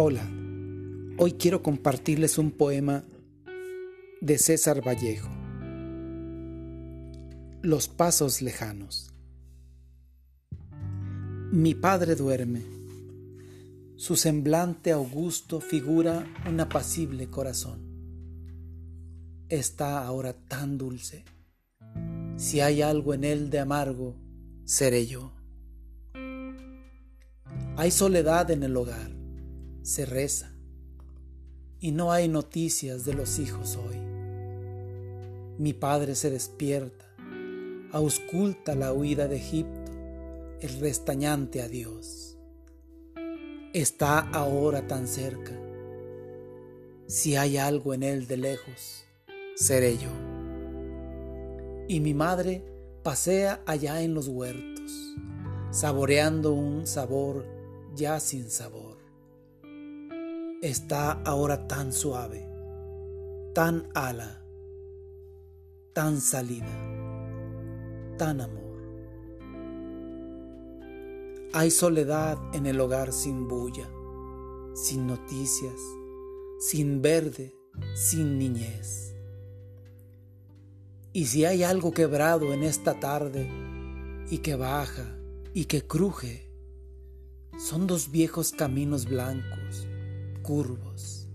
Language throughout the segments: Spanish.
Hola, hoy quiero compartirles un poema de César Vallejo. Los pasos lejanos. Mi padre duerme. Su semblante augusto figura un apacible corazón. Está ahora tan dulce. Si hay algo en él de amargo, seré yo. Hay soledad en el hogar se reza y no hay noticias de los hijos hoy. Mi padre se despierta, ausculta la huida de Egipto, el restañante adiós. Está ahora tan cerca. Si hay algo en él de lejos, seré yo. Y mi madre pasea allá en los huertos, saboreando un sabor ya sin sabor está ahora tan suave, tan ala, tan salida, tan amor. Hay soledad en el hogar sin bulla, sin noticias, sin verde, sin niñez. Y si hay algo quebrado en esta tarde y que baja y que cruje, son dos viejos caminos blancos curvos.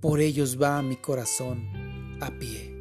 Por ellos va mi corazón a pie.